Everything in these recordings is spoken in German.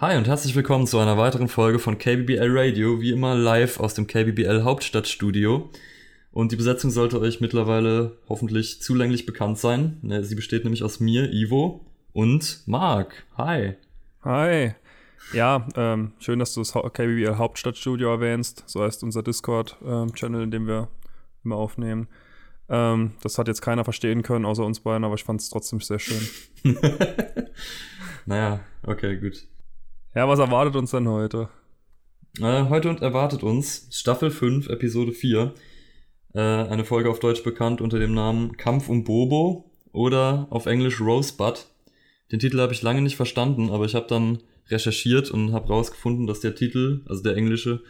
Hi und herzlich willkommen zu einer weiteren Folge von KBBL Radio, wie immer live aus dem KBBL Hauptstadtstudio. Und die Besetzung sollte euch mittlerweile hoffentlich zulänglich bekannt sein. Ne, sie besteht nämlich aus mir, Ivo, und Marc. Hi. Hi. Ja, ähm, schön, dass du das KBBL Hauptstadtstudio erwähnst. So heißt unser Discord-Channel, in dem wir immer aufnehmen. Ähm, das hat jetzt keiner verstehen können, außer uns beiden, aber ich fand es trotzdem sehr schön. naja, okay, gut. Ja, was erwartet uns denn heute? Äh, heute erwartet uns Staffel 5, Episode 4. Äh, eine Folge auf Deutsch bekannt unter dem Namen Kampf um Bobo oder auf Englisch Rosebud. Den Titel habe ich lange nicht verstanden, aber ich habe dann recherchiert und habe rausgefunden, dass der Titel, also der englische,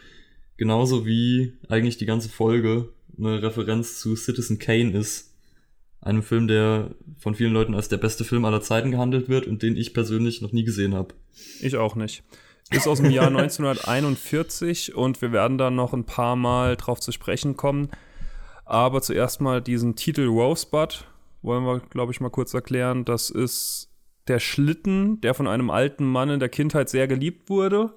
genauso wie eigentlich die ganze Folge eine Referenz zu Citizen Kane ist. Einem Film, der von vielen Leuten als der beste Film aller Zeiten gehandelt wird und den ich persönlich noch nie gesehen habe. Ich auch nicht. Ist aus dem Jahr 1941 und wir werden da noch ein paar Mal drauf zu sprechen kommen. Aber zuerst mal diesen Titel Rosebud wollen wir, glaube ich, mal kurz erklären. Das ist der Schlitten, der von einem alten Mann in der Kindheit sehr geliebt wurde,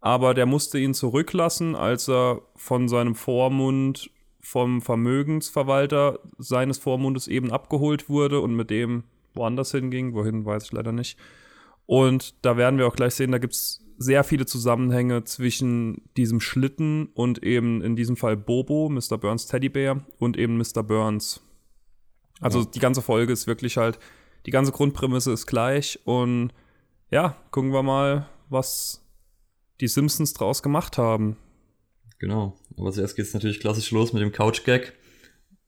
aber der musste ihn zurücklassen, als er von seinem Vormund vom Vermögensverwalter seines Vormundes eben abgeholt wurde und mit dem woanders hinging. Wohin, weiß ich leider nicht. Und da werden wir auch gleich sehen, da gibt es sehr viele Zusammenhänge zwischen diesem Schlitten und eben in diesem Fall Bobo, Mr. Burns Teddybär und eben Mr. Burns. Also ja. die ganze Folge ist wirklich halt, die ganze Grundprämisse ist gleich und ja, gucken wir mal, was die Simpsons draus gemacht haben. Genau. Aber zuerst geht es natürlich klassisch los mit dem Couch-Gag.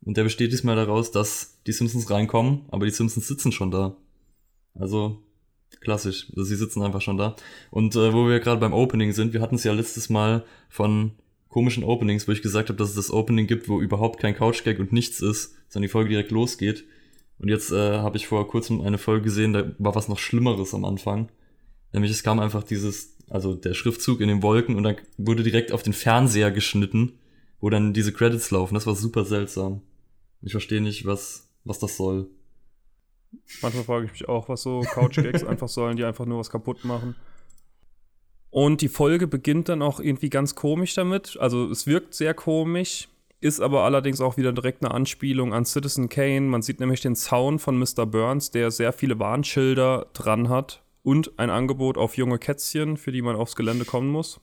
Und der besteht diesmal daraus, dass die Simpsons reinkommen, aber die Simpsons sitzen schon da. Also klassisch. Also sie sitzen einfach schon da. Und äh, wo wir gerade beim Opening sind, wir hatten es ja letztes Mal von komischen Openings, wo ich gesagt habe, dass es das Opening gibt, wo überhaupt kein Couch-Gag und nichts ist, sondern die Folge direkt losgeht. Und jetzt äh, habe ich vor kurzem eine Folge gesehen, da war was noch Schlimmeres am Anfang. Nämlich es kam einfach dieses also der Schriftzug in den Wolken und dann wurde direkt auf den Fernseher geschnitten, wo dann diese Credits laufen. Das war super seltsam. Ich verstehe nicht, was, was das soll. Manchmal frage ich mich auch, was so Couch-Gags einfach sollen, die einfach nur was kaputt machen. Und die Folge beginnt dann auch irgendwie ganz komisch damit. Also es wirkt sehr komisch, ist aber allerdings auch wieder direkt eine Anspielung an Citizen Kane. Man sieht nämlich den Zaun von Mr. Burns, der sehr viele Warnschilder dran hat und ein Angebot auf junge Kätzchen, für die man aufs Gelände kommen muss.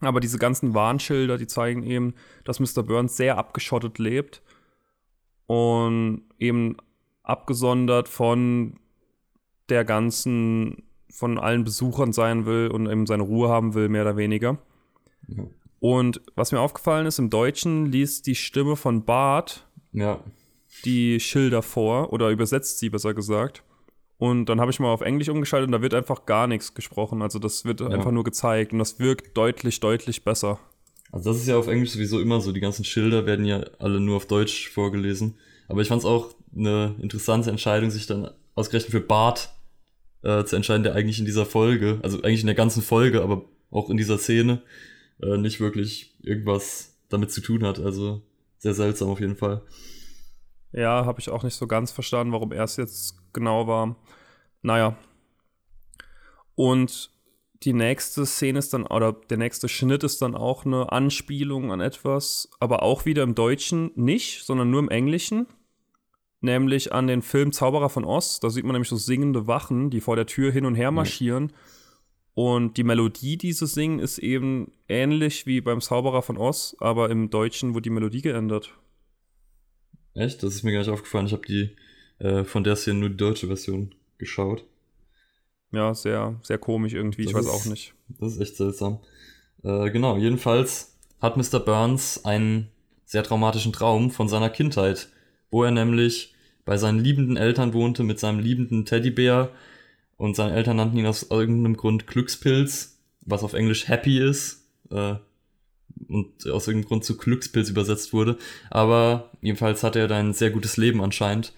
Aber diese ganzen Warnschilder, die zeigen eben, dass Mr. Burns sehr abgeschottet lebt und eben abgesondert von der ganzen, von allen Besuchern sein will und eben seine Ruhe haben will, mehr oder weniger. Ja. Und was mir aufgefallen ist, im Deutschen liest die Stimme von Bart ja. die Schilder vor oder übersetzt sie besser gesagt. Und dann habe ich mal auf Englisch umgeschaltet und da wird einfach gar nichts gesprochen. Also das wird ja. einfach nur gezeigt und das wirkt deutlich, deutlich besser. Also das ist ja auf Englisch sowieso immer so. Die ganzen Schilder werden ja alle nur auf Deutsch vorgelesen. Aber ich fand es auch eine interessante Entscheidung, sich dann ausgerechnet für Bart äh, zu entscheiden, der eigentlich in dieser Folge, also eigentlich in der ganzen Folge, aber auch in dieser Szene äh, nicht wirklich irgendwas damit zu tun hat. Also sehr seltsam auf jeden Fall. Ja, habe ich auch nicht so ganz verstanden, warum er es jetzt genau war. Naja. Und die nächste Szene ist dann, oder der nächste Schnitt ist dann auch eine Anspielung an etwas, aber auch wieder im Deutschen nicht, sondern nur im Englischen. Nämlich an den Film Zauberer von Oz. Da sieht man nämlich so singende Wachen, die vor der Tür hin und her marschieren. Und die Melodie, die sie singen, ist eben ähnlich wie beim Zauberer von Oz, aber im Deutschen wurde die Melodie geändert. Echt? Das ist mir gar nicht aufgefallen. Ich habe die äh, von der Szene nur die deutsche Version geschaut. Ja, sehr, sehr komisch irgendwie. Das ich weiß ist, auch nicht. Das ist echt seltsam. Äh, genau, jedenfalls hat Mr. Burns einen sehr traumatischen Traum von seiner Kindheit, wo er nämlich bei seinen liebenden Eltern wohnte mit seinem liebenden Teddybär und seine Eltern nannten ihn aus irgendeinem Grund Glückspilz, was auf Englisch Happy ist. Äh, und aus irgendeinem Grund zu Glückspilz übersetzt wurde. Aber jedenfalls hatte er da ein sehr gutes Leben anscheinend.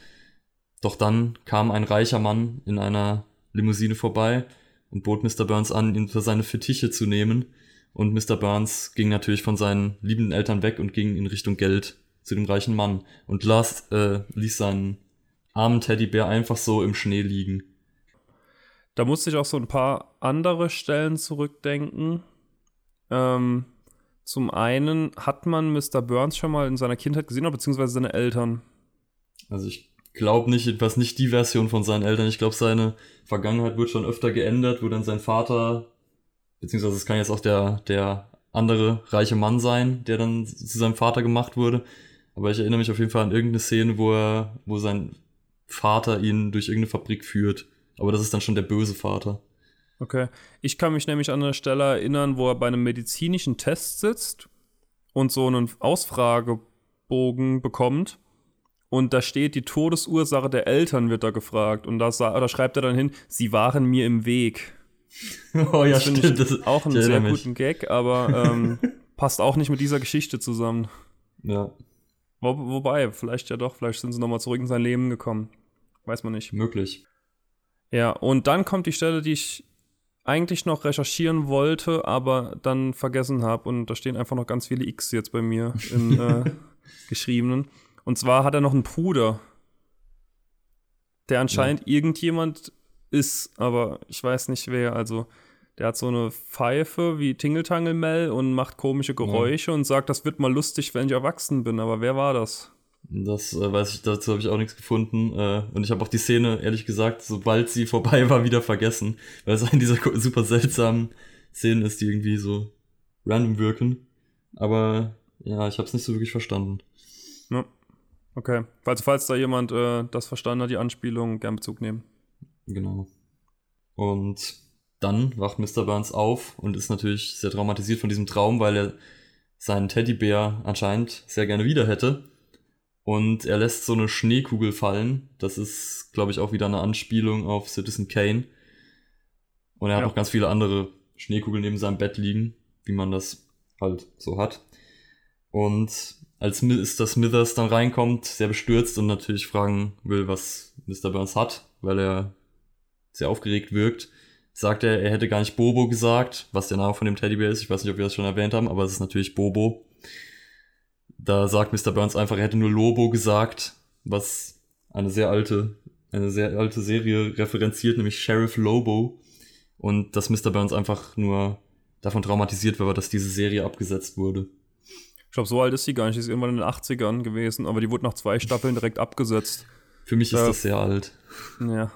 Doch dann kam ein reicher Mann in einer Limousine vorbei und bot Mr. Burns an, ihn für seine Fetiche zu nehmen. Und Mr. Burns ging natürlich von seinen liebenden Eltern weg und ging in Richtung Geld zu dem reichen Mann und las, äh, ließ seinen armen Teddybär einfach so im Schnee liegen. Da musste ich auch so ein paar andere Stellen zurückdenken. Ähm, zum einen hat man Mr. Burns schon mal in seiner Kindheit gesehen, oder beziehungsweise seine Eltern. Also ich glaube nicht, was nicht die Version von seinen Eltern. Ich glaube, seine Vergangenheit wird schon öfter geändert, wo dann sein Vater, beziehungsweise es kann jetzt auch der, der andere reiche Mann sein, der dann zu seinem Vater gemacht wurde. Aber ich erinnere mich auf jeden Fall an irgendeine Szene, wo er, wo sein Vater ihn durch irgendeine Fabrik führt. Aber das ist dann schon der böse Vater. Okay. Ich kann mich nämlich an eine Stelle erinnern, wo er bei einem medizinischen Test sitzt und so einen Ausfragebogen bekommt. Und da steht, die Todesursache der Eltern wird da gefragt. Und da, da schreibt er dann hin, sie waren mir im Weg. Oh ja, das stimmt. Ich das auch einen sehr guten Gag, aber ähm, passt auch nicht mit dieser Geschichte zusammen. Ja. Wo, wobei, vielleicht ja doch, vielleicht sind sie nochmal zurück in sein Leben gekommen. Weiß man nicht. Möglich. Ja, und dann kommt die Stelle, die ich eigentlich noch recherchieren wollte, aber dann vergessen habe. Und da stehen einfach noch ganz viele X jetzt bei mir im äh, geschriebenen. Und zwar hat er noch einen Bruder, der anscheinend ja. irgendjemand ist, aber ich weiß nicht wer. Also der hat so eine Pfeife wie Tingeltangel Mel und macht komische Geräusche ja. und sagt, das wird mal lustig, wenn ich erwachsen bin. Aber wer war das? Das äh, weiß ich, dazu habe ich auch nichts gefunden. Äh, und ich habe auch die Szene, ehrlich gesagt, sobald sie vorbei war, wieder vergessen. Weil es eine dieser super seltsamen Szenen ist, die irgendwie so random wirken. Aber ja, ich habe es nicht so wirklich verstanden. Okay. Falls, falls da jemand äh, das verstanden hat, die Anspielung, gern Bezug nehmen. Genau. Und dann wacht Mr. Burns auf und ist natürlich sehr traumatisiert von diesem Traum, weil er seinen Teddybär anscheinend sehr gerne wieder hätte. Und er lässt so eine Schneekugel fallen. Das ist, glaube ich, auch wieder eine Anspielung auf Citizen Kane. Und er ja. hat noch ganz viele andere Schneekugeln neben seinem Bett liegen, wie man das halt so hat. Und als Mr. Smithers dann reinkommt, sehr bestürzt und natürlich fragen will, was Mr. Burns hat, weil er sehr aufgeregt wirkt, sagt er, er hätte gar nicht Bobo gesagt, was der Name von dem Teddybär ist. Ich weiß nicht, ob wir das schon erwähnt haben, aber es ist natürlich Bobo. Da sagt Mr. Burns einfach, er hätte nur Lobo gesagt, was eine sehr alte, eine sehr alte Serie referenziert, nämlich Sheriff Lobo. Und dass Mr. Burns einfach nur davon traumatisiert war, dass diese Serie abgesetzt wurde. Ich glaube, so alt ist sie gar nicht. Sie ist irgendwann in den 80ern gewesen, aber die wurde nach zwei Staffeln direkt abgesetzt. Für mich ist äh, das sehr alt. Ja,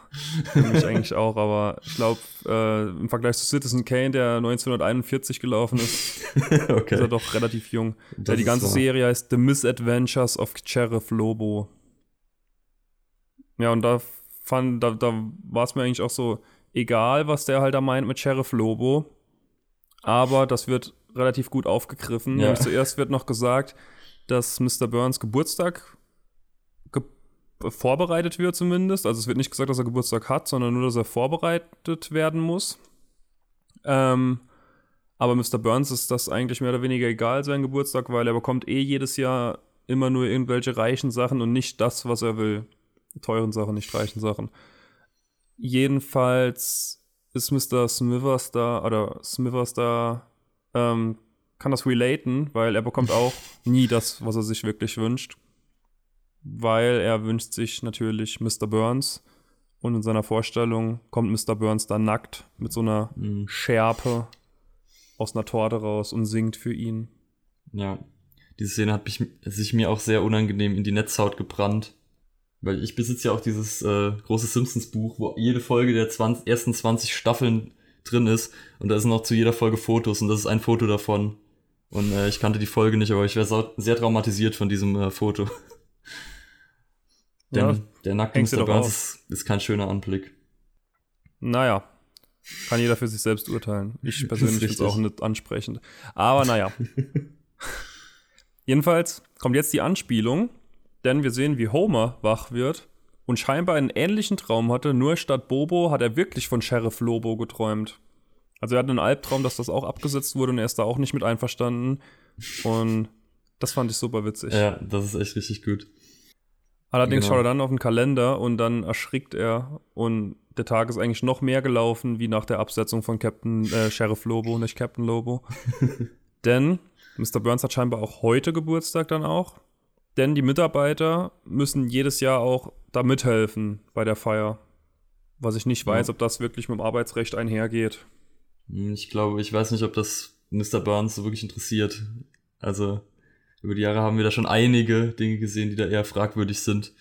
für mich eigentlich auch, aber ich glaube, äh, im Vergleich zu Citizen Kane, der 1941 gelaufen ist, okay. ist er doch relativ jung. Ja, die ganze Serie heißt The Misadventures of Sheriff Lobo. Ja, und da fand, da, da war es mir eigentlich auch so egal, was der halt da meint mit Sheriff Lobo. Aber das wird relativ gut aufgegriffen. Ja. Zuerst wird noch gesagt, dass Mr. Burns Geburtstag vorbereitet wird zumindest. Also es wird nicht gesagt, dass er Geburtstag hat, sondern nur, dass er vorbereitet werden muss. Ähm, aber Mr. Burns ist das eigentlich mehr oder weniger egal, sein Geburtstag, weil er bekommt eh jedes Jahr immer nur irgendwelche reichen Sachen und nicht das, was er will. Teuren Sachen, nicht reichen Sachen. Jedenfalls ist Mr. Smithers da, oder Smithers da, ähm, kann das relaten, weil er bekommt auch nie das, was er sich wirklich wünscht weil er wünscht sich natürlich Mr. Burns. Und in seiner Vorstellung kommt Mr. Burns dann nackt mit so einer mhm. Schärpe aus einer Torte raus und singt für ihn. Ja, diese Szene hat mich, sich mir auch sehr unangenehm in die Netzhaut gebrannt. Weil ich besitze ja auch dieses äh, große Simpsons-Buch, wo jede Folge der 20, ersten 20 Staffeln drin ist. Und da sind auch zu jeder Folge Fotos und das ist ein Foto davon. Und äh, ich kannte die Folge nicht, aber ich wäre sehr traumatisiert von diesem äh, Foto. Denn ja, der nackte Mr. Burns ist, ist kein schöner Anblick. Naja, kann jeder für sich selbst urteilen. Ich persönlich finde es auch nicht ansprechend. Aber naja. Jedenfalls kommt jetzt die Anspielung, denn wir sehen, wie Homer wach wird und scheinbar einen ähnlichen Traum hatte, nur statt Bobo hat er wirklich von Sheriff Lobo geträumt. Also er hat einen Albtraum, dass das auch abgesetzt wurde und er ist da auch nicht mit einverstanden. Und das fand ich super witzig. Ja, das ist echt richtig gut. Allerdings genau. schaut er dann auf den Kalender und dann erschrickt er und der Tag ist eigentlich noch mehr gelaufen wie nach der Absetzung von Captain äh, Sheriff Lobo, nicht Captain Lobo. Denn Mr. Burns hat scheinbar auch heute Geburtstag dann auch. Denn die Mitarbeiter müssen jedes Jahr auch da mithelfen bei der Feier. Was ich nicht weiß, ja. ob das wirklich mit dem Arbeitsrecht einhergeht. Hm, ich glaube, ich weiß nicht, ob das Mr. Burns so wirklich interessiert. Also über die Jahre haben wir da schon einige Dinge gesehen, die da eher fragwürdig sind.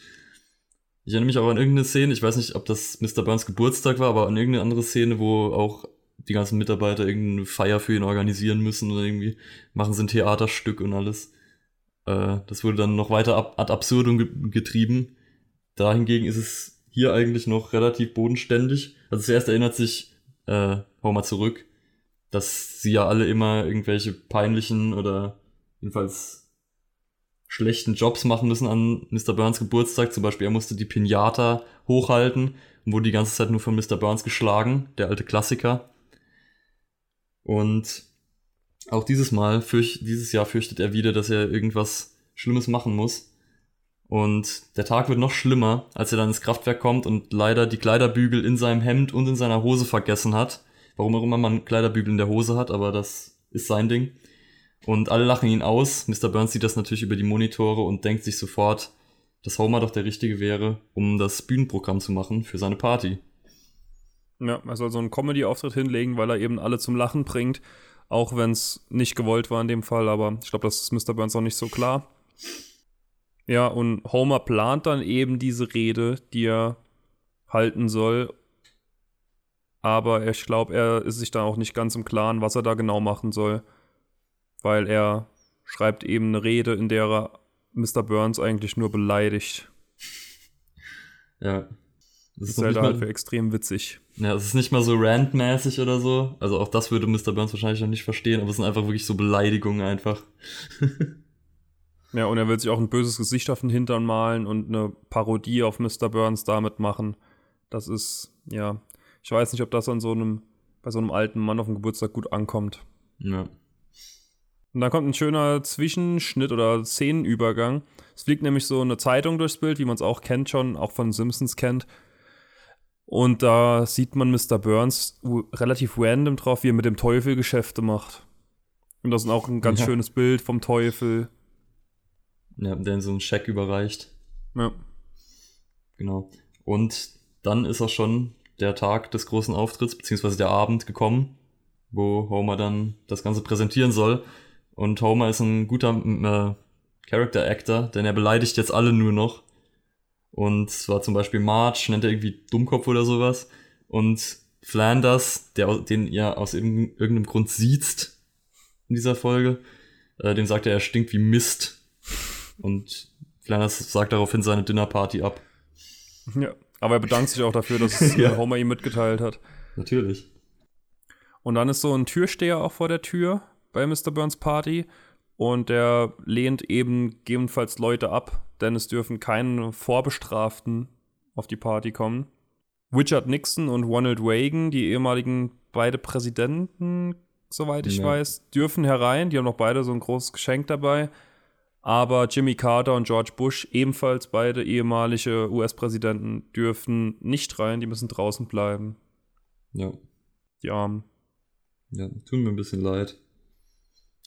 Ich erinnere mich auch an irgendeine Szene, ich weiß nicht, ob das Mr. Burns Geburtstag war, aber an irgendeine andere Szene, wo auch die ganzen Mitarbeiter irgendeine Feier für ihn organisieren müssen oder irgendwie machen sie ein Theaterstück und alles. Äh, das wurde dann noch weiter ab, ad absurdum getrieben. Dahingegen ist es hier eigentlich noch relativ bodenständig. Also zuerst erinnert sich äh, Homer zurück, dass sie ja alle immer irgendwelche peinlichen oder jedenfalls schlechten Jobs machen müssen an Mr. Burns Geburtstag. Zum Beispiel, er musste die Pinata hochhalten und wurde die ganze Zeit nur von Mr. Burns geschlagen, der alte Klassiker. Und auch dieses Mal, fürcht, dieses Jahr fürchtet er wieder, dass er irgendwas Schlimmes machen muss. Und der Tag wird noch schlimmer, als er dann ins Kraftwerk kommt und leider die Kleiderbügel in seinem Hemd und in seiner Hose vergessen hat. Warum auch immer man Kleiderbügel in der Hose hat, aber das ist sein Ding. Und alle lachen ihn aus. Mr. Burns sieht das natürlich über die Monitore und denkt sich sofort, dass Homer doch der Richtige wäre, um das Bühnenprogramm zu machen für seine Party. Ja, er soll so einen Comedy-Auftritt hinlegen, weil er eben alle zum Lachen bringt. Auch wenn es nicht gewollt war in dem Fall, aber ich glaube, das ist Mr. Burns auch nicht so klar. Ja, und Homer plant dann eben diese Rede, die er halten soll. Aber ich glaube, er ist sich da auch nicht ganz im Klaren, was er da genau machen soll weil er schreibt eben eine Rede, in der er Mr. Burns eigentlich nur beleidigt. Ja. Das, das ist halt, halt für extrem witzig. Ja, es ist nicht mal so randmäßig oder so. Also auch das würde Mr. Burns wahrscheinlich noch nicht verstehen, aber es sind einfach wirklich so Beleidigungen einfach. ja, und er will sich auch ein böses Gesicht auf den Hintern malen und eine Parodie auf Mr. Burns damit machen. Das ist, ja, ich weiß nicht, ob das an so einem, bei so einem alten Mann auf dem Geburtstag gut ankommt. Ja. Und dann kommt ein schöner Zwischenschnitt oder Szenenübergang. Es fliegt nämlich so eine Zeitung durchs Bild, wie man es auch kennt schon, auch von Simpsons kennt. Und da sieht man Mr. Burns relativ random drauf, wie er mit dem Teufel Geschäfte macht. Und das ist auch ein ganz ja. schönes Bild vom Teufel. Ja, der so einen Scheck überreicht. Ja. Genau. Und dann ist auch schon der Tag des großen Auftritts, beziehungsweise der Abend gekommen, wo Homer dann das Ganze präsentieren soll. Und Homer ist ein guter äh, Character Actor, denn er beleidigt jetzt alle nur noch. Und zwar zum Beispiel Marge, nennt er irgendwie Dummkopf oder sowas. Und Flanders, der, den ihr aus irgendeinem Grund sieht in dieser Folge, äh, dem sagt er, er stinkt wie Mist. Und Flanders sagt daraufhin seine Dinnerparty ab. Ja, aber er bedankt sich auch dafür, dass ja. Homer ihm mitgeteilt hat. Natürlich. Und dann ist so ein Türsteher auch vor der Tür bei Mr. Burns Party und der lehnt eben gegebenenfalls Leute ab, denn es dürfen keine Vorbestraften auf die Party kommen. Richard Nixon und Ronald Reagan, die ehemaligen beide Präsidenten, soweit ich ja. weiß, dürfen herein. Die haben noch beide so ein großes Geschenk dabei. Aber Jimmy Carter und George Bush, ebenfalls beide ehemalige US-Präsidenten, dürfen nicht rein, die müssen draußen bleiben. Ja. Die Armen. Ja, tun mir ein bisschen leid.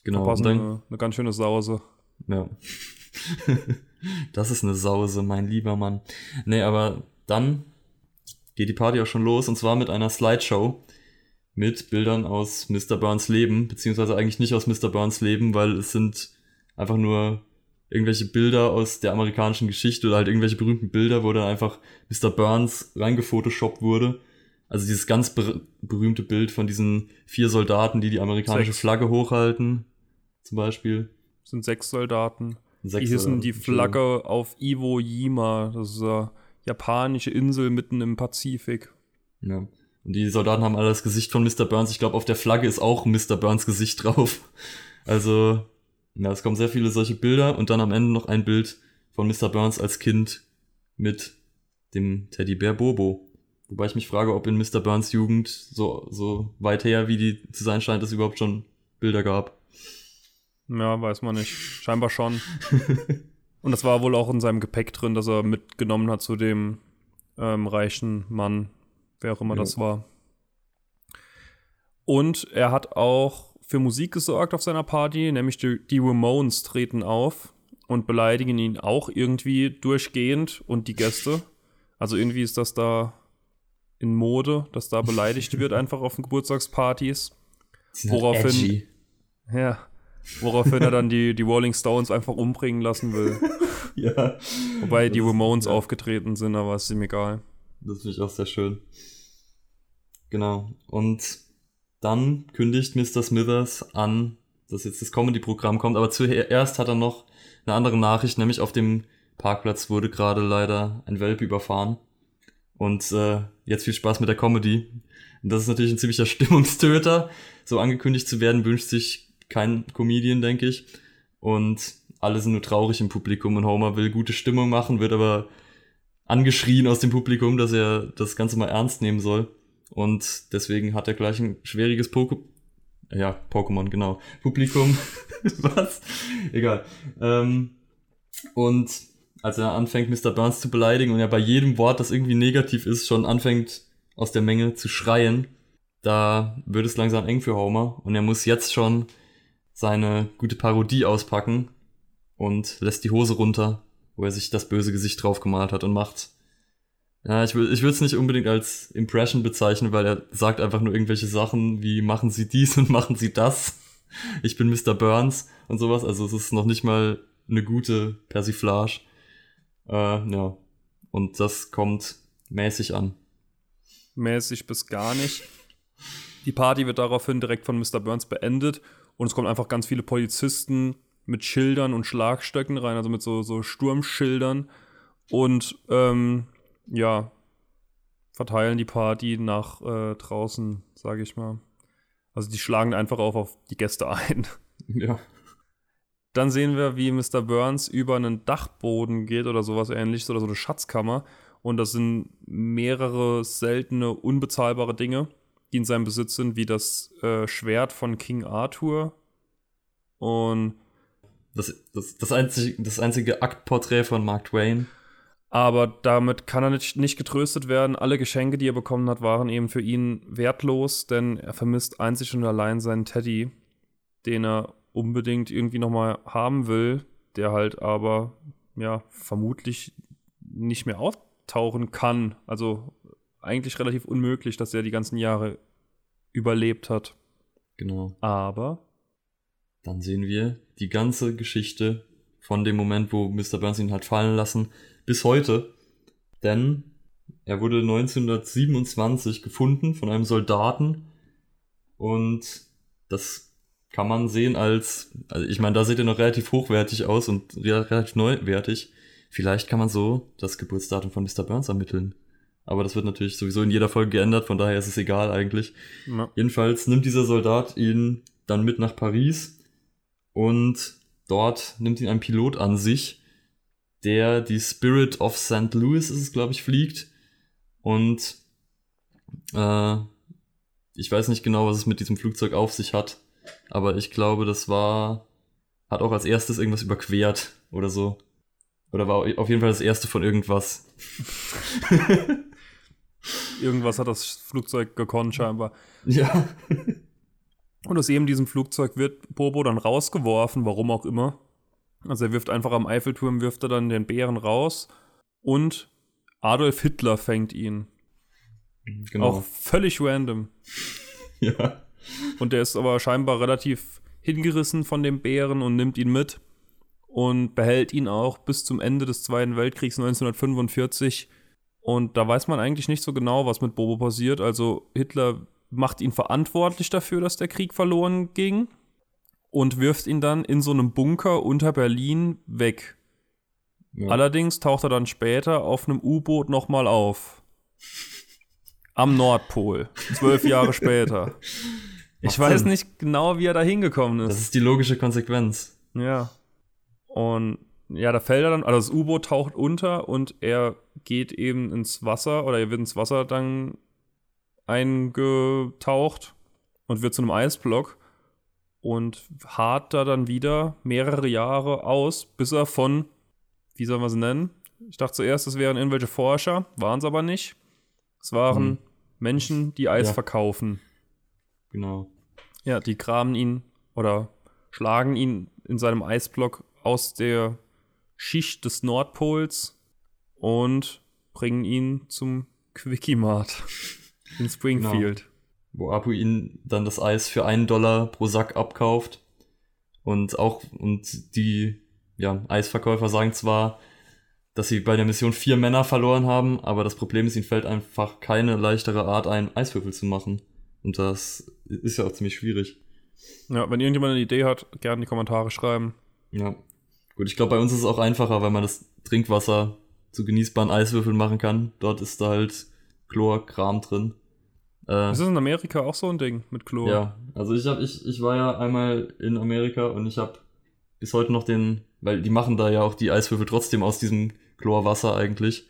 Genau. Verpassen dann, eine, eine ganz schöne Sause. Ja. das ist eine Sause, mein lieber Mann. Nee, aber dann geht die Party auch schon los und zwar mit einer Slideshow mit Bildern aus Mr. Burns Leben, beziehungsweise eigentlich nicht aus Mr. Burns Leben, weil es sind einfach nur irgendwelche Bilder aus der amerikanischen Geschichte oder halt irgendwelche berühmten Bilder, wo dann einfach Mr. Burns reingefotoshoppt wurde. Also dieses ganz ber berühmte Bild von diesen vier Soldaten, die die amerikanische. Flagge hochhalten zum Beispiel. Das sind sechs Soldaten. Sechs die hissen die Flagge auf Iwo Jima. Das ist eine japanische Insel mitten im Pazifik. Ja. Und die Soldaten haben alle das Gesicht von Mr. Burns. Ich glaube, auf der Flagge ist auch Mr. Burns Gesicht drauf. Also, ja, es kommen sehr viele solche Bilder und dann am Ende noch ein Bild von Mr. Burns als Kind mit dem Teddybär Bobo. Wobei ich mich frage, ob in Mr. Burns Jugend so, so weit her, wie die zu sein scheint, es überhaupt schon Bilder gab. Ja, weiß man nicht. Scheinbar schon. Und das war wohl auch in seinem Gepäck drin, dass er mitgenommen hat zu dem ähm, reichen Mann, wer auch immer ja. das war. Und er hat auch für Musik gesorgt auf seiner Party, nämlich die, die Ramones treten auf und beleidigen ihn auch irgendwie durchgehend und die Gäste. Also irgendwie ist das da in Mode, dass da beleidigt wird einfach auf den Geburtstagspartys. Halt Woraufhin- edgy. Ja. Woraufhin er dann die, die Rolling Stones einfach umbringen lassen will. Ja. Wobei die Ramones ja. aufgetreten sind, aber ist ihm egal. Das finde ich auch sehr schön. Genau. Und dann kündigt Mr. Smithers an, dass jetzt das Comedy-Programm kommt, aber zuerst hat er noch eine andere Nachricht, nämlich auf dem Parkplatz wurde gerade leider ein Welpe überfahren. Und äh, jetzt viel Spaß mit der Comedy. Und das ist natürlich ein ziemlicher Stimmungstöter. So angekündigt zu werden, wünscht sich kein Comedian, denke ich. Und alle sind nur traurig im Publikum und Homer will gute Stimmung machen, wird aber angeschrien aus dem Publikum, dass er das Ganze mal ernst nehmen soll. Und deswegen hat er gleich ein schwieriges Poke ja, Pokémon, genau. Publikum. Was? Egal. Ähm, und als er anfängt, Mr. Burns zu beleidigen und er bei jedem Wort, das irgendwie negativ ist, schon anfängt, aus der Menge zu schreien, da wird es langsam eng für Homer und er muss jetzt schon seine gute Parodie auspacken und lässt die Hose runter, wo er sich das böse Gesicht drauf gemalt hat und macht. Ja, ich ich würde es nicht unbedingt als Impression bezeichnen, weil er sagt einfach nur irgendwelche Sachen wie machen Sie dies und machen Sie das. Ich bin Mr. Burns und sowas. Also es ist noch nicht mal eine gute Persiflage. Äh, ja. Und das kommt mäßig an. Mäßig bis gar nicht. Die Party wird daraufhin direkt von Mr. Burns beendet und es kommen einfach ganz viele Polizisten mit Schildern und Schlagstöcken rein, also mit so, so Sturmschildern und ähm, ja, verteilen die Party nach äh, draußen, sage ich mal. Also die schlagen einfach auf, auf die Gäste ein. Ja. Dann sehen wir, wie Mr. Burns über einen Dachboden geht oder sowas ähnliches oder so eine Schatzkammer. Und das sind mehrere seltene, unbezahlbare Dinge, die in seinem Besitz sind, wie das äh, Schwert von King Arthur. Und Das, das, das, einzige, das einzige Aktporträt von Mark Twain. aber damit kann er nicht, nicht getröstet werden. Alle Geschenke, die er bekommen hat, waren eben für ihn wertlos, denn er vermisst einzig und allein seinen Teddy, den er unbedingt irgendwie nochmal haben will, der halt aber ja vermutlich nicht mehr auftauchen kann. Also eigentlich relativ unmöglich, dass er die ganzen Jahre überlebt hat. Genau. Aber Dann sehen wir die ganze Geschichte von dem Moment, wo Mr. Burns ihn hat fallen lassen, bis heute. Denn er wurde 1927 gefunden von einem Soldaten und das kann man sehen als, also ich meine, da sieht er noch relativ hochwertig aus und relativ neuwertig. Vielleicht kann man so das Geburtsdatum von Mr. Burns ermitteln. Aber das wird natürlich sowieso in jeder Folge geändert, von daher ist es egal eigentlich. ja, Jedenfalls nimmt dieser Soldat ihn dann mit nach Paris und dort nimmt ihn ein Pilot an sich, der die Spirit of St. Louis ist es, glaube ich, fliegt. Und äh, ich weiß nicht genau, was es mit diesem Flugzeug auf sich hat, aber ich glaube, das war, hat auch als erstes irgendwas überquert oder so. Oder war auf jeden Fall das erste von irgendwas. irgendwas hat das Flugzeug gekonnt scheinbar. Ja. Und aus eben diesem Flugzeug wird Bobo dann rausgeworfen, warum auch immer. Also er wirft einfach am Eiffelturm, wirft er dann den Bären raus und Adolf Hitler fängt ihn. Genau. Auch völlig random. ja. Und der ist aber scheinbar relativ hingerissen von dem Bären und nimmt ihn mit und behält ihn auch bis zum Ende des Zweiten Weltkriegs 1945. Und da weiß man eigentlich nicht so genau, was mit Bobo passiert. Also Hitler macht ihn verantwortlich dafür, dass der Krieg verloren ging und wirft ihn dann in so einem Bunker unter Berlin weg. ja. Allerdings taucht er dann später auf einem U-Boot nochmal auf. Am Nordpol. Zwölf Jahre später. Ich Macht weiß Sinn. nicht genau, wie er da hingekommen Das ist. ist die logische Konsequenz. Ja. Und ja, da fällt er dann, also das U-Boot taucht unter und er geht eben ins Wasser oder er wird ins Wasser dann eingetaucht und wird zu einem Eisblock und hart da dann wieder mehrere Jahre aus, bis er von, wie soll man es nennen? Ich dachte zuerst, es wären irgendwelche Forscher, waren es aber nicht. Es waren Hm. Menschen, die Eis Ja. verkaufen. Genau. Ja, die graben ihn oder schlagen ihn in seinem Eisblock aus der Schicht des Nordpols und bringen ihn zum Quickie-Mart. In Springfield. Genau. Wo Apu ihnen dann das Eis für einen Dollar pro Sack abkauft. Und auch, und die ja, Eisverkäufer sagen zwar, dass sie bei der Mission vier Männer verloren haben, aber das Problem ist, ihnen fällt einfach keine leichtere Art ein, Eiswürfel zu machen. Und das ist ja auch ziemlich schwierig. Ja, wenn irgendjemand eine Idee hat, gerne in die Kommentare schreiben. Ja. Gut, ich glaube, bei uns ist es auch einfacher, weil man das Trinkwasser zu genießbaren Eiswürfeln machen kann. Dort ist da halt Chlorkram drin. Äh, ist das in Amerika auch so ein Ding mit Chlor? Ja, also ich hab, ich, ich war ja einmal in Amerika und ich habe bis heute noch den, weil die machen da ja auch die Eiswürfel trotzdem aus diesem Chlorwasser eigentlich.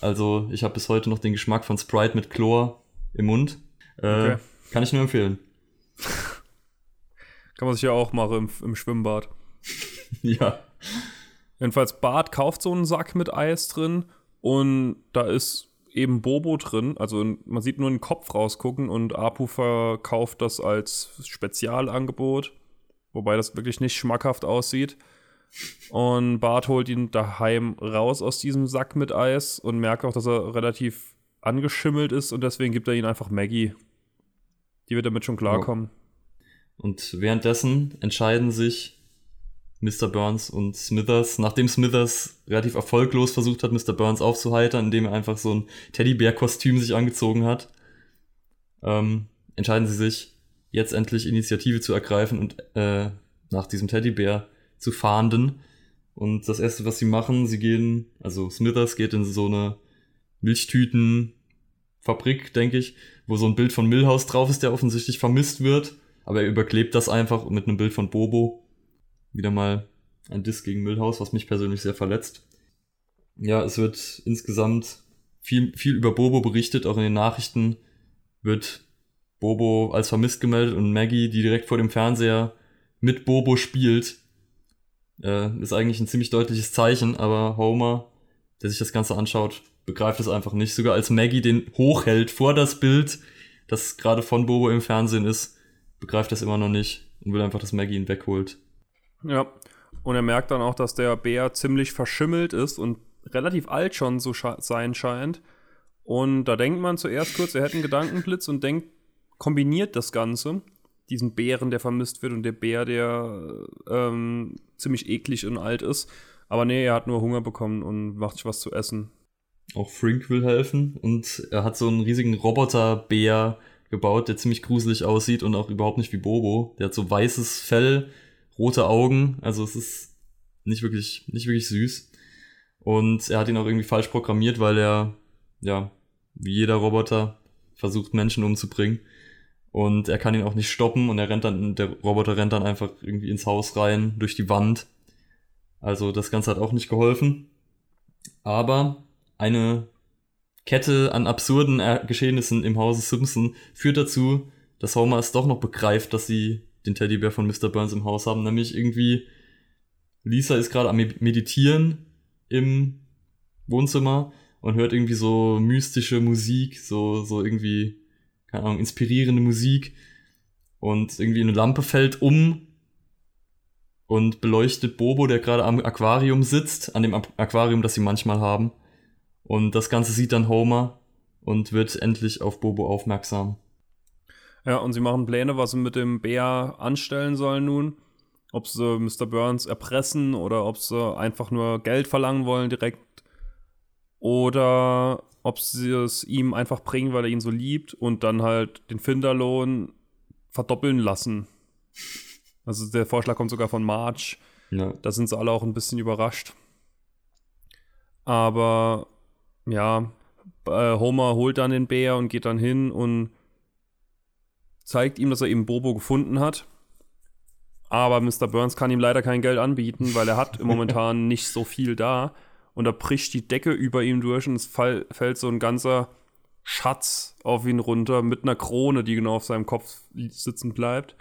Also ich habe bis heute noch den Geschmack von Sprite mit Chlor im Mund. Äh, okay. Kann ich nur empfehlen. kann man sich ja auch machen im, im Schwimmbad. ja. Jedenfalls Bart kauft so einen Sack mit Eis drin und da ist eben Bobo drin. Also man sieht nur den Kopf rausgucken und Apu verkauft das als Spezialangebot. Wobei das wirklich nicht schmackhaft aussieht. Und Bart holt ihn daheim raus aus diesem Sack mit Eis und merkt auch, dass er relativ angeschimmelt ist und deswegen gibt er ihn einfach Maggie. Die wird damit schon klarkommen. Und währenddessen entscheiden sich Mr. Burns und Smithers, nachdem Smithers relativ erfolglos versucht hat, Mr. Burns aufzuheitern, indem er einfach so ein Teddybär-Kostüm sich angezogen hat, ähm, entscheiden sie sich, jetzt endlich Initiative zu ergreifen und äh, nach diesem Teddybär zu fahnden. Und das erste, was sie machen, sie gehen, also Smithers geht in so eine Milchtütenfabrik, denke ich, wo so ein Bild von Millhouse drauf ist, der offensichtlich vermisst wird. Aber er überklebt das einfach mit einem Bild von Bobo. Wieder mal ein Diss gegen Millhouse, was mich persönlich sehr verletzt. Ja, es wird insgesamt viel, viel über Bobo berichtet, auch in den Nachrichten wird Bobo als vermisst gemeldet und Maggie, die direkt vor dem Fernseher mit Bobo spielt, äh, ist eigentlich ein ziemlich deutliches Zeichen, aber Homer, der sich das Ganze anschaut, begreift es einfach nicht. Sogar als Maggie den hochhält vor das Bild, das gerade von Bobo im Fernsehen ist, begreift es immer noch nicht und will einfach, dass Maggie ihn wegholt. Ja, und er merkt dann auch, dass der Bär ziemlich verschimmelt ist und relativ alt schon so sein scheint. Und da denkt man zuerst kurz, er hätte einen Gedankenblitz und denkt, kombiniert das Ganze diesen Bären, der vermisst wird und der Bär, der ähm, ziemlich eklig und alt ist. Aber nee, er hat nur Hunger bekommen und macht sich was zu essen. Auch Frink will helfen und er hat so einen riesigen Roboterbär gebaut, der ziemlich gruselig aussieht und auch überhaupt nicht wie Bobo. Der hat so weißes Fell, rote Augen, also es ist nicht wirklich, nicht wirklich süß. Und er hat ihn auch irgendwie falsch programmiert, weil er, ja, wie jeder Roboter versucht Menschen umzubringen. Und er kann ihn auch nicht stoppen und er rennt dann, der Roboter rennt dann einfach irgendwie ins Haus rein, durch die Wand. Also das Ganze hat auch nicht geholfen. Aber eine Kette an absurden Geschehnissen im Hause Simpson führt dazu, dass Homer es doch noch begreift, dass sie den Teddybär von Mr. Burns im Haus haben. Nämlich irgendwie, Lisa ist gerade am Meditieren im Wohnzimmer und hört irgendwie so mystische Musik, so, so irgendwie keine Ahnung, inspirierende Musik und irgendwie eine Lampe fällt um und beleuchtet Bobo, der gerade am Aquarium sitzt, an dem Aquarium, das sie manchmal haben. Und das Ganze sieht dann Homer und wird endlich auf Bobo aufmerksam. Ja, und sie machen Pläne, was sie mit dem Bär anstellen sollen nun. Ob sie Mr. Burns erpressen oder ob sie einfach nur Geld verlangen wollen direkt. Oder ob sie es ihm einfach bringen, weil er ihn so liebt und dann halt den Finderlohn verdoppeln lassen. Also der Vorschlag kommt sogar von March. Ja. Da sind sie alle auch ein bisschen überrascht. Aber ja, äh, Homer holt dann den Bär und geht dann hin und zeigt ihm, dass er eben Bobo gefunden hat. Aber Mr. Burns kann ihm leider kein Geld anbieten, weil er hat momentan nicht so viel da und da bricht die Decke über ihm durch und es fall, fällt so ein ganzer Schatz auf ihn runter mit einer Krone, die genau auf seinem Kopf sitzen bleibt.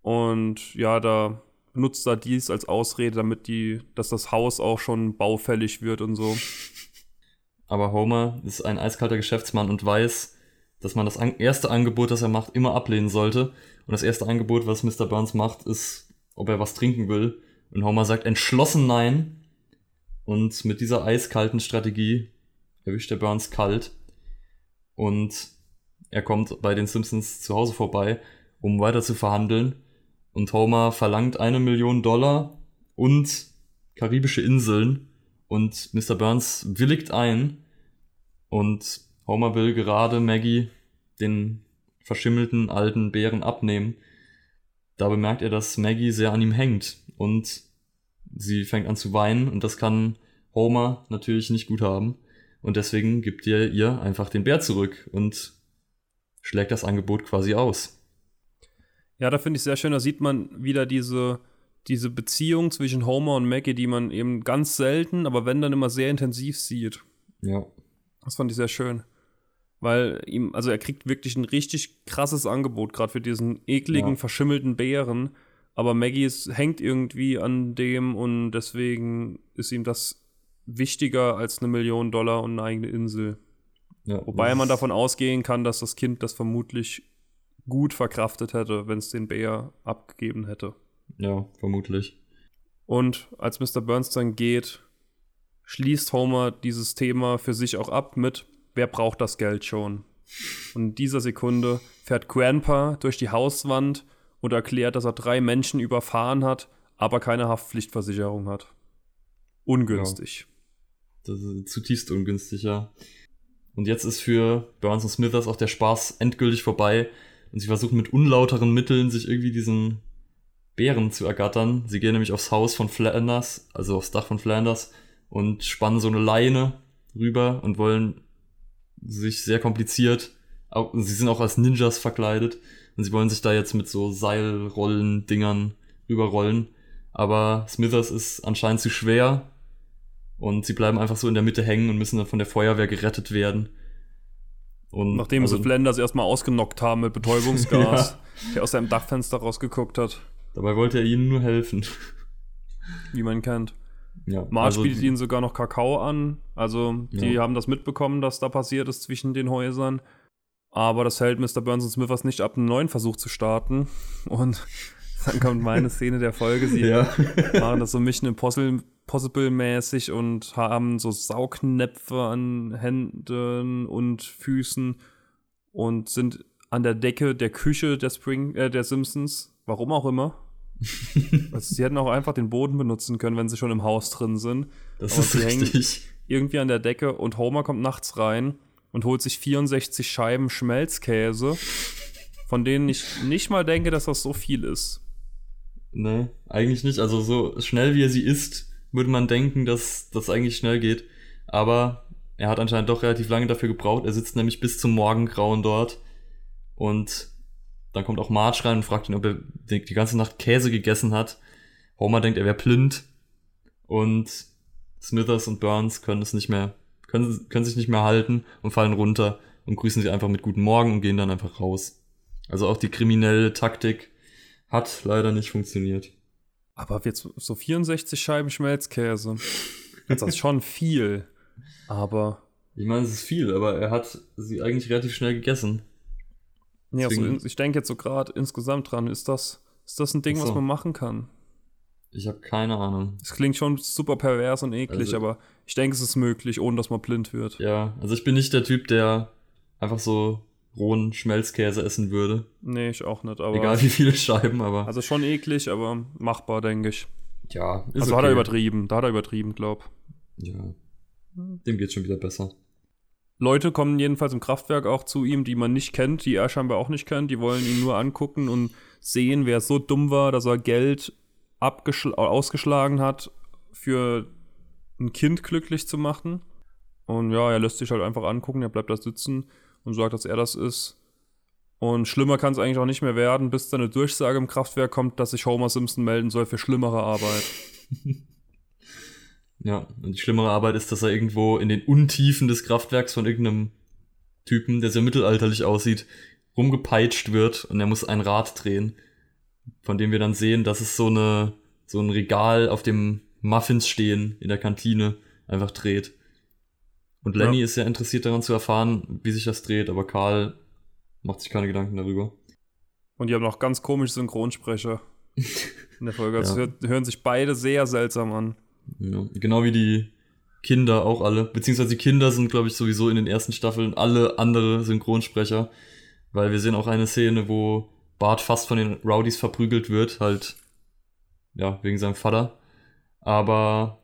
Und ja, da benutzt er dies als Ausrede, damit die, dass das Haus auch schon baufällig wird und so. Aber Homer ist ein eiskalter Geschäftsmann und weiß, dass man das erste Angebot, das er macht, immer ablehnen sollte. Und das erste Angebot, was Mr. Burns macht, ist, ob er was trinken will. Und Homer sagt entschlossen nein. Und mit dieser eiskalten Strategie erwischt der Burns kalt. Und er kommt bei den Simpsons zu Hause vorbei, um weiter zu verhandeln. Und Homer verlangt eine Million Dollar und karibische Inseln. Und Mr. Burns willigt ein. Und Homer will gerade Maggie den verschimmelten alten Bären abnehmen. Da bemerkt er, dass Maggie sehr an ihm hängt und sie fängt an zu weinen und das kann Homer natürlich nicht gut haben. Und deswegen gibt er ihr einfach den Bär zurück und schlägt das Angebot quasi aus. Ja, da finde ich sehr schön, da sieht man wieder diese, diese Beziehung zwischen Homer und Maggie, die man eben ganz selten, aber wenn dann immer sehr intensiv sieht. Ja. Das fand ich sehr schön. Weil ihm, also er kriegt wirklich ein richtig krasses Angebot, gerade für diesen ekligen, ja. verschimmelten Bären. Aber Maggie ist, hängt irgendwie an dem und deswegen ist ihm das wichtiger als eine Million Dollar und eine eigene Insel. Ja, Wobei man davon ausgehen kann, dass das Kind das vermutlich gut verkraftet hätte, wenn es den Bär abgegeben hätte. Ja, vermutlich. Und als Mr. Burns dann geht, schließt Homer dieses Thema für sich auch ab mit, wer braucht das Geld schon? Und in dieser Sekunde fährt Grandpa durch die Hauswand und erklärt, dass er drei Menschen überfahren hat, aber keine Haftpflichtversicherung hat. Ungünstig. Ja, das ist zutiefst ungünstig, ja. Und jetzt ist für Burns und Smithers auch der Spaß endgültig vorbei. Und sie versuchen mit unlauteren Mitteln sich irgendwie diesen Bären zu ergattern. Sie gehen nämlich aufs Haus von Flanders, also aufs Dach von Flanders, und spannen so eine Leine rüber und wollen sich sehr kompliziert, sie sind auch als Ninjas verkleidet und sie wollen sich da jetzt mit so Seilrollen-Dingern rüberrollen. Aber Smithers ist anscheinend zu schwer und sie bleiben einfach so in der Mitte hängen und müssen dann von der Feuerwehr gerettet werden. Und Nachdem also, sie Blenders erstmal ausgenockt haben mit Betäubungsgas, ja. der aus seinem Dachfenster rausgeguckt hat. Dabei wollte er ihnen nur helfen. Wie man kennt. Ja, Marge also, bietet ihnen sogar noch Kakao an. Also, die ja. haben das mitbekommen, dass da passiert ist zwischen den Häusern. Aber das hält Mr. Burns und Smithers nicht ab, einen neuen Versuch zu starten. Und dann kommt meine Szene der Folge. Sie ja. machen das so Mission Impossible Possible-mäßig und haben so Saugnäpfe an Händen und Füßen und sind an der Decke der Küche der Spring, äh, der Simpsons. Warum auch immer. also, sie hätten auch einfach den Boden benutzen können, wenn sie schon im Haus drin sind. Das Aber ist sie richtig. irgendwie an der Decke und Homer kommt nachts rein und holt sich 64 Scheiben Schmelzkäse, von denen ich nicht mal denke, dass das so viel ist. Nee, eigentlich nicht. Also so schnell wie er sie isst, würde man denken, dass das eigentlich schnell geht. Aber er hat anscheinend doch relativ lange dafür gebraucht. Er sitzt nämlich bis zum Morgengrauen dort. Und dann kommt auch Marge rein und fragt ihn, ob er die, ganze Nacht Käse gegessen hat. Homer denkt, er wäre blind. Und Smithers und Burns können es nicht mehr, können, können sich nicht mehr halten und fallen runter und grüßen sie einfach mit Guten Morgen und gehen dann einfach raus. Also auch die kriminelle Taktik hat leider nicht funktioniert. Aber jetzt so 64 Scheiben Schmelzkäse. Das ist schon viel. Aber. Ich meine, es ist viel, aber er hat sie eigentlich relativ schnell gegessen. Ja, also ich denke jetzt so gerade insgesamt dran, ist das, ist das ein Ding, so. was man machen kann? Ich habe keine Ahnung. Es klingt schon super pervers und eklig, also, aber ich denke, es ist möglich, ohne dass man blind wird. Ja, also ich bin nicht der Typ, der einfach so rohen Schmelzkäse essen würde. Nee, ich auch nicht, aber. Egal wie viele Scheiben, aber. Also schon eklig, aber machbar, denke ich. Ja, ist Also okay. hat er übertrieben, da hat er übertrieben, glaub. Ja. Dem geht's schon wieder besser. Leute kommen jedenfalls im Kraftwerk auch zu ihm, die man nicht kennt, die er scheinbar auch nicht kennt. Die wollen ihn nur angucken und sehen, wer so dumm war, dass er Geld ausgeschlagen hat, für ein Kind glücklich zu machen. Und ja, er lässt sich halt einfach angucken, er bleibt da sitzen und sagt, dass er das ist. Und schlimmer kann es eigentlich auch nicht mehr werden, bis dann eine Durchsage im Kraftwerk kommt, dass sich Homer Simpson melden soll für schlimmere Arbeit. Ja, und die schlimmere Arbeit ist, dass er irgendwo in den Untiefen des Kraftwerks von irgendeinem Typen, der sehr mittelalterlich aussieht, rumgepeitscht wird und er muss ein Rad drehen, von dem wir dann sehen, dass es so eine so ein Regal, auf dem Muffins stehen in der Kantine, einfach dreht. Und Lenny ja. ist sehr interessiert daran zu erfahren, wie sich das dreht, aber Karl macht sich keine Gedanken darüber. Und die haben noch ganz komische Synchronsprecher in der Folge. Also ja. hören sich beide sehr seltsam an. Ja, genau wie die Kinder auch alle. Beziehungsweise die Kinder sind, glaube ich, sowieso in den ersten Staffeln alle andere Synchronsprecher. weil wir sehen auch eine Szene, wo Bart fast von den Rowdies verprügelt wird, halt, ja, wegen seinem Vater. Aber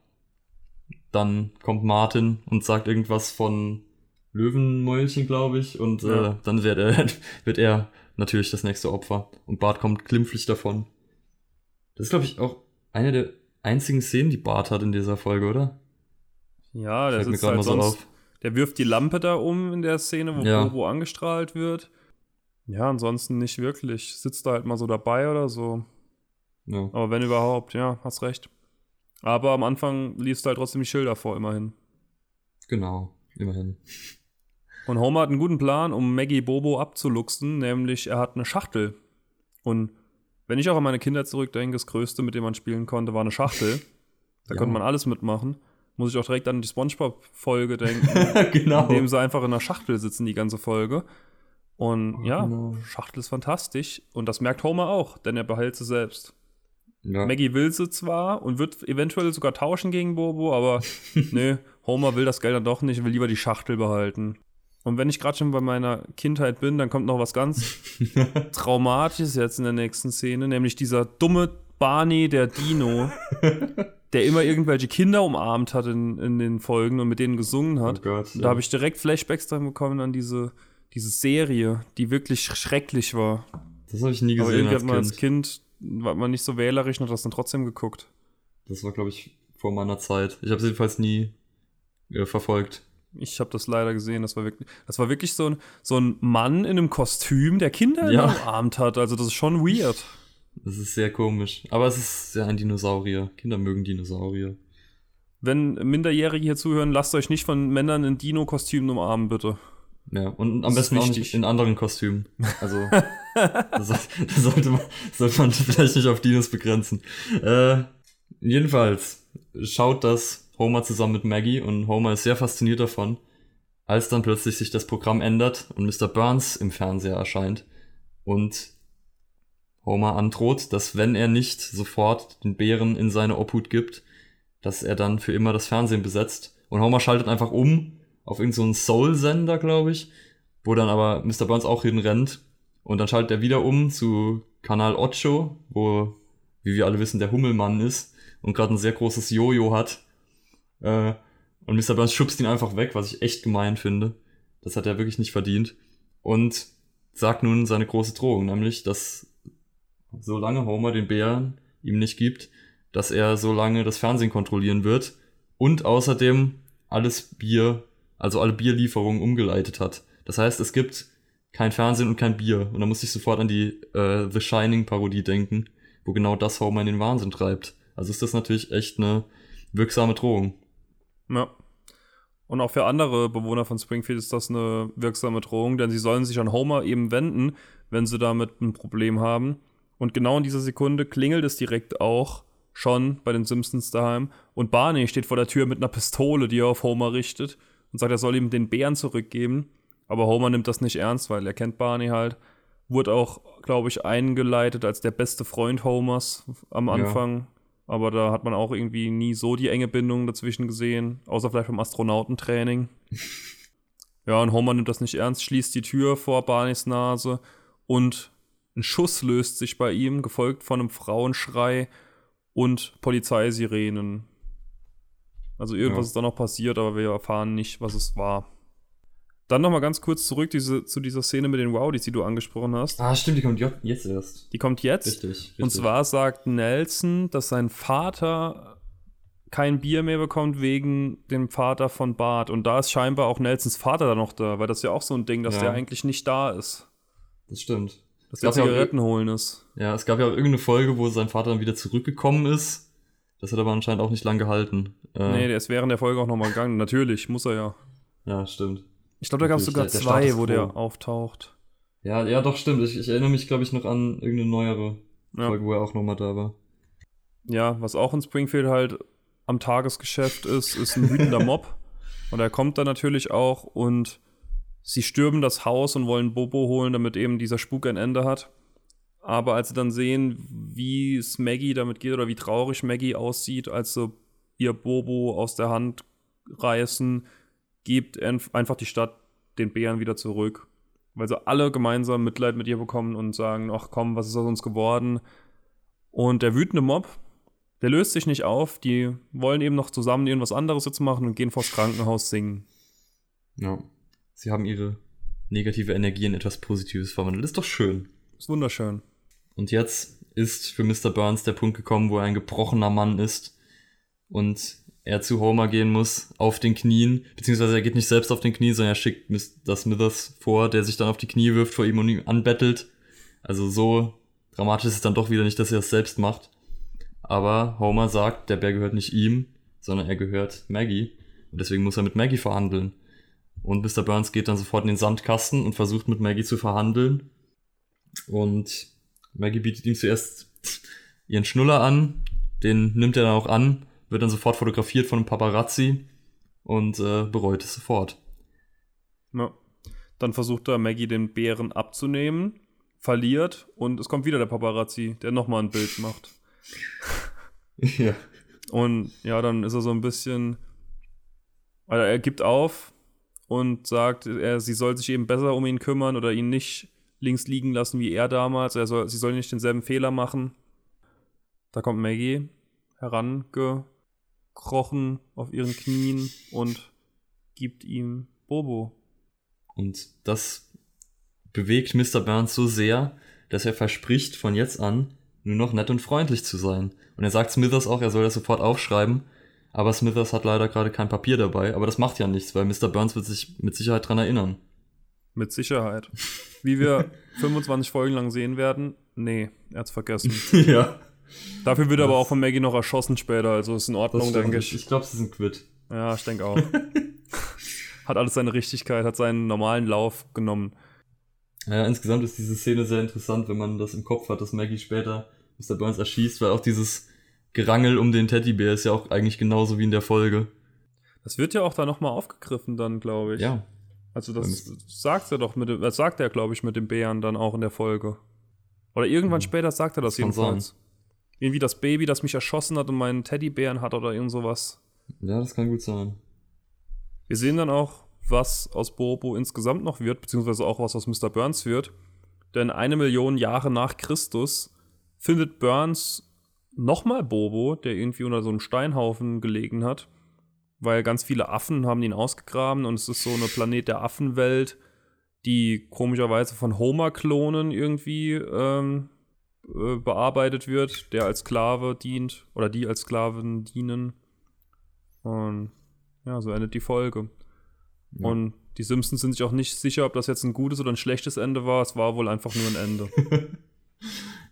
dann kommt Martin und sagt irgendwas von Löwenmäulchen, glaube ich, und Ja. äh, dann wird er, wird er natürlich das nächste Opfer. Und Bart kommt glimpflich davon. Das ist, glaube ich, auch eine der einzigen Szenen, die Bart hat in dieser Folge, oder? Ja, der Fällt mir halt mal so sonst, auf. der wirft die Lampe da um in der Szene, wo Ja. Bobo angestrahlt wird. Ja, ansonsten nicht wirklich. Sitzt da halt mal so dabei oder so. Ja. Aber wenn überhaupt, ja, hast recht. Aber am Anfang liest du halt trotzdem die Schilder vor, immerhin. Genau, immerhin. Und Homer hat einen guten Plan, um Maggie Bobo abzuluxen, nämlich er hat eine Schachtel. Und wenn ich auch an meine Kindheit zurückdenke, das Größte, mit dem man spielen konnte, war eine Schachtel. Da Ja. konnte man alles mitmachen. Muss ich auch direkt an die Spongebob-Folge denken, genau. in dem sie einfach in einer Schachtel sitzen, die ganze Folge. Und ja, genau. Schachtel ist fantastisch. Und das merkt Homer auch, denn er behält sie selbst. ja. Maggie will sie zwar und wird eventuell sogar tauschen gegen Bobo, aber nö, Homer will das Geld dann doch nicht, will lieber die Schachtel behalten. Und wenn ich gerade schon bei meiner Kindheit bin, dann kommt noch was ganz Traumatisches jetzt in der nächsten Szene, nämlich dieser dumme Barney, der Dino, der immer irgendwelche Kinder umarmt hat in, in den Folgen und mit denen gesungen hat. Oh Gott, ja. Da habe ich direkt Flashbacks dran bekommen an diese, diese Serie, die wirklich schrecklich war. Das habe ich nie Aber gesehen irgendwie als hat man als kind. Kind, war man nicht so wählerisch und hat das dann trotzdem geguckt. Das war, glaube ich, vor meiner Zeit. Ich habe es jedenfalls nie äh, verfolgt. Ich habe das leider gesehen. Das war wirklich, das war wirklich so ein, so ein Mann in einem Kostüm, der Kinder Ja. umarmt hat. Also das ist schon weird. Das ist sehr komisch. Aber es ist ja ein Dinosaurier. Kinder mögen Dinosaurier. Wenn Minderjährige hier zuhören, lasst euch nicht von Männern in Dino-Kostümen umarmen, bitte. Ja, und Das am ist besten auch nicht in anderen Kostümen. Also, das, das sollte, man, sollte man vielleicht nicht auf Dinos begrenzen. Äh, jedenfalls schaut das Homer zusammen mit Maggie und Homer ist sehr fasziniert davon, als dann plötzlich sich das Programm ändert und Mr. Burns im Fernseher erscheint und Homer androht, dass wenn er nicht sofort den Bären in seine Obhut gibt, dass er dann für immer das Fernsehen besetzt. Und Homer schaltet einfach um auf irgendeinen so Soul-Sender, glaube ich, wo dann aber Mr. Burns auch hinrennt. Und dann schaltet er wieder um zu Kanal Ocho, wo, wie wir alle wissen, der Hummelmann ist und gerade ein sehr großes Jojo hat. Äh, und Mr. Burns schubst ihn einfach weg, was ich echt gemein finde. Das hat er wirklich nicht verdient. Und sagt nun seine große Drohung, nämlich, dass solange Homer den Bären ihm nicht gibt, dass er so lange das Fernsehen kontrollieren wird und außerdem alles Bier, also alle Bierlieferungen umgeleitet hat. Das heißt, es gibt kein Fernsehen und kein Bier. Und da musste ich sofort an die äh, The Shining Parodie denken, wo genau das Homer in den Wahnsinn treibt. Also ist das natürlich echt eine wirksame Drohung. Ja. Und auch für andere Bewohner von Springfield ist das eine wirksame Drohung, denn sie sollen sich an Homer eben wenden, wenn sie damit ein Problem haben. Und genau in dieser Sekunde klingelt es direkt auch schon bei den Simpsons daheim. Und Barney steht vor der Tür mit einer Pistole, die er auf Homer richtet und sagt, er soll ihm den Bären zurückgeben. Aber Homer nimmt das nicht ernst, weil er kennt Barney halt. Wurde auch, glaube ich, eingeleitet als der beste Freund Homers am Ja. Anfang. Aber da hat man auch irgendwie nie so die enge Bindung dazwischen gesehen, außer vielleicht beim Astronautentraining. ja, und Homer nimmt das nicht ernst, schließt die Tür vor Barneys Nase und ein Schuss löst sich bei ihm, gefolgt von einem Frauenschrei und Polizeisirenen. Also irgendwas Ja. ist da noch passiert, aber wir erfahren nicht, was es war. Dann nochmal ganz kurz zurück diese, zu dieser Szene mit den Rowdies, die du angesprochen hast. Ah, stimmt, die kommt jetzt erst. Die kommt jetzt. Richtig, richtig. Und zwar sagt Nelson, dass sein Vater kein Bier mehr bekommt wegen dem Vater von Bart. Und da ist scheinbar auch Nelsons Vater da noch da, weil das ist ja auch so ein Ding, dass Ja. der eigentlich nicht da ist. Das stimmt. Dass der gab ja Zigaretten holen ist. Ja, es gab ja auch irgendeine Folge, wo sein Vater dann wieder zurückgekommen ist. Das hat aber anscheinend auch nicht lang gehalten. Äh, Nee, der ist während der Folge auch nochmal gegangen. Natürlich, muss er ja. Ja, stimmt. Ich glaube, da gab es sogar der- der zwei, wo der auftaucht. Ja, ja, doch, stimmt. Ich, ich erinnere mich, glaube ich, noch an irgendeine neuere Ja. Folge, wo er auch nochmal da war. Ja, was auch in Springfield halt am Tagesgeschäft ist, ist ein wütender Mob. Und er kommt dann natürlich auch und sie stürmen das Haus und wollen Bobo holen, damit eben dieser Spuk ein Ende hat. Aber als sie dann sehen, wie es Maggie damit geht oder wie traurig Maggie aussieht, als sie ihr Bobo aus der Hand reißen, gibt enf- einfach die Stadt den Bären wieder zurück. weil sie alle gemeinsam Mitleid mit ihr bekommen und sagen, ach komm, was ist aus uns geworden? Und der wütende Mob, der löst sich nicht auf, die wollen eben noch zusammen irgendwas anderes jetzt machen und gehen vors Krankenhaus singen. Ja. Sie haben ihre negative Energie in etwas Positives verwandelt. Ist doch schön. Ist wunderschön. Und jetzt ist für Mr. Burns der Punkt gekommen, wo er ein gebrochener Mann ist und er zu Homer gehen muss auf den Knien, beziehungsweise er geht nicht selbst auf den Knien, sondern er schickt Mr. Smithers vor, der sich dann auf die Knie wirft vor ihm und ihn anbettelt. Also so dramatisch ist es dann doch wieder nicht, dass er es selbst macht. Aber Homer sagt, der Bär gehört nicht ihm, sondern er gehört Maggie. Und deswegen muss er mit Maggie verhandeln. Und Mr. Burns geht dann sofort in den Sandkasten und versucht mit Maggie zu verhandeln. Und Maggie bietet ihm zuerst ihren Schnuller an, den nimmt er dann auch an, wird dann sofort fotografiert von einem Paparazzi und äh, bereut es sofort. Ja. Dann versucht er Maggie den Bären abzunehmen, verliert und es kommt wieder der Paparazzi, der nochmal ein Bild macht. ja. Und ja, dann ist er so ein bisschen. Also er gibt auf und sagt, er, sie soll sich eben besser um ihn kümmern oder ihn nicht links liegen lassen wie er damals. Er soll, sie soll nicht denselben Fehler machen. Da kommt Maggie herangekrochen auf ihren Knien und gibt ihm Bobo. Und das bewegt Mr. Burns so sehr, dass er verspricht, von jetzt an nur noch nett und freundlich zu sein. Und er sagt Smithers auch, er soll das sofort aufschreiben. Aber Smithers hat leider gerade kein Papier dabei. Aber das macht ja nichts, weil Mr. Burns wird sich mit Sicherheit dran erinnern. Mit Sicherheit. Wie wir 25 Folgen lang sehen werden, nee, er hat's vergessen. ja. Dafür wird er aber auch von Maggie noch erschossen später, also ist in Ordnung, denke ich. Ich glaube, sie sind quitt. Ja, ich denke auch. hat alles seine Richtigkeit, hat seinen normalen Lauf genommen. Ja, insgesamt ist diese Szene sehr interessant, wenn man das im Kopf hat, dass Maggie später Mr. Burns erschießt, weil auch dieses Gerangel um den Teddybär ist ja auch eigentlich genauso wie in der Folge. Das wird ja auch da nochmal aufgegriffen dann, glaube ich. Ja. Also das sagt er doch mit dem, das sagt er, glaube ich, mit dem Bären dann auch in der Folge. Oder irgendwann mhm. später sagt er das, das jedenfalls. Irgendwie das Baby, das mich erschossen hat und meinen Teddybären hat oder irgend sowas. Ja, das kann gut sein. Wir sehen dann auch, was aus Bobo insgesamt noch wird, beziehungsweise auch was aus Mr. Burns wird. Denn eine Million Jahre nach Christus findet Burns nochmal Bobo, der irgendwie unter so einem Steinhaufen gelegen hat, weil ganz viele Affen haben ihn ausgegraben und es ist so eine Planet der Affenwelt, die komischerweise von Homer-Klonen irgendwie ähm, äh, bearbeitet wird, der als Sklave dient oder die als Sklaven dienen. Und ja, so endet die Folge. Ja. Und die Simpsons sind sich auch nicht sicher, ob das jetzt ein gutes oder ein schlechtes Ende war. Es war wohl einfach nur ein Ende.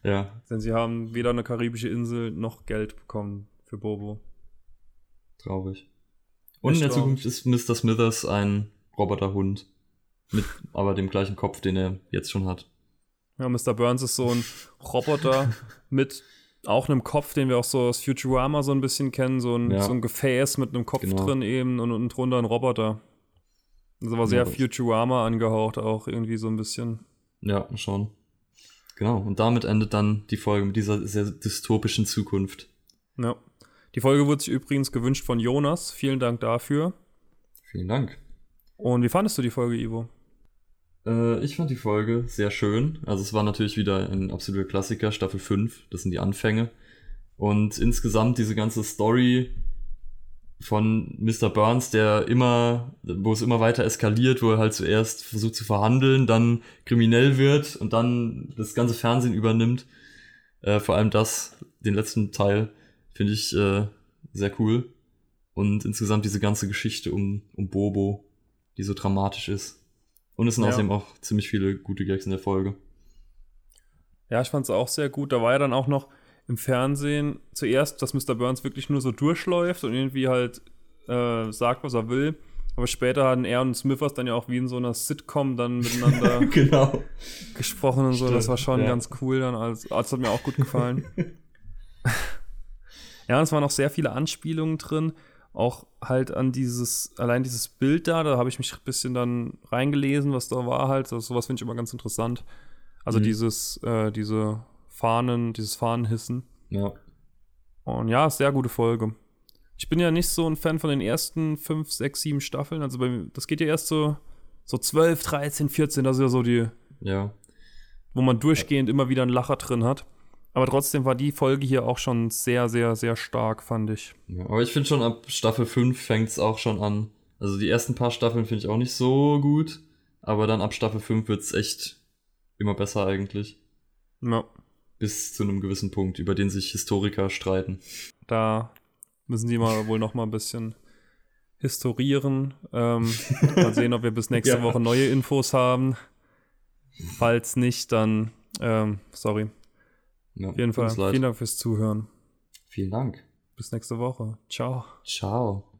ja. Denn sie haben weder eine karibische Insel noch Geld bekommen für Bobo. Traurig. Und Echt in der Zukunft ist Mr. Smithers ein Roboterhund. Mit aber dem gleichen Kopf, den er jetzt schon hat. Ja, Mr. Burns ist so ein Roboter mit auch einem Kopf, den wir auch so aus Futurama so ein bisschen kennen, so ein, ja. so ein Gefäß mit einem Kopf genau. drin eben und unten drunter ein Roboter. Das war sehr ja, Futurama angehaucht auch irgendwie so ein bisschen. Ja, schon. Genau, und damit endet dann die Folge mit dieser sehr dystopischen Zukunft. Ja. Die Folge wurde sich übrigens gewünscht von Jonas. Vielen Dank dafür. Vielen Dank. Und wie fandest du die Folge, Ivo? Äh, ich fand die Folge sehr schön. Also es war natürlich wieder ein absoluter Klassiker, Staffel 5. Das sind die Anfänge. Und insgesamt diese ganze Story von Mr. Burns, der immer, wo es immer weiter eskaliert, wo er halt zuerst versucht zu verhandeln, dann kriminell wird und dann das ganze Fernsehen übernimmt. Äh, vor allem das, den letzten Teil, finde ich äh, sehr cool. Und insgesamt diese ganze Geschichte um, um Bobo, die so dramatisch ist. Und es sind ja. außerdem auch ziemlich viele gute Gags in der Folge. Ja, ich fand es auch sehr gut. Da war ja dann auch noch, im Fernsehen zuerst, dass Mr. Burns wirklich nur so durchläuft und irgendwie halt äh, sagt, was er will. Aber später hatten er und Smithers dann ja auch wie in so einer Sitcom dann miteinander genau. gesprochen und so. Stimmt, das war schon ja. ganz cool dann. Also, das hat mir auch gut gefallen. ja, es waren auch sehr viele Anspielungen drin. Auch halt an dieses, allein dieses Bild da, da habe ich mich ein bisschen dann reingelesen, was da war halt. Also, sowas finde ich immer ganz interessant. Also mhm. dieses, äh, diese Fahnen, dieses Fahnenhissen. Ja. Und ja, sehr gute Folge. Ich bin ja nicht so ein Fan von den ersten fünf, sechs, sieben Staffeln. Also bei, das geht ja erst so So 12, 13, 14, das ist ja so die, Ja. wo man durchgehend immer wieder einen Lacher drin hat. Aber trotzdem war die Folge hier auch schon sehr, sehr, sehr stark, fand ich. ja. Aber ich finde schon ab Staffel 5 fängt es auch schon an. Also die ersten paar Staffeln finde ich auch nicht so gut. Aber dann ab Staffel 5 wird es echt immer besser eigentlich. Ja, Bis zu einem gewissen Punkt, über den sich Historiker streiten. da müssen die mal wohl noch mal ein bisschen historieren. Ähm, mal sehen, ob wir bis nächste Ja. Woche neue Infos haben. Falls nicht, dann, ähm, sorry. Ja, Auf jeden Fall, vielen Dank fürs Zuhören. Vielen Dank. Bis nächste Woche. Ciao. Ciao.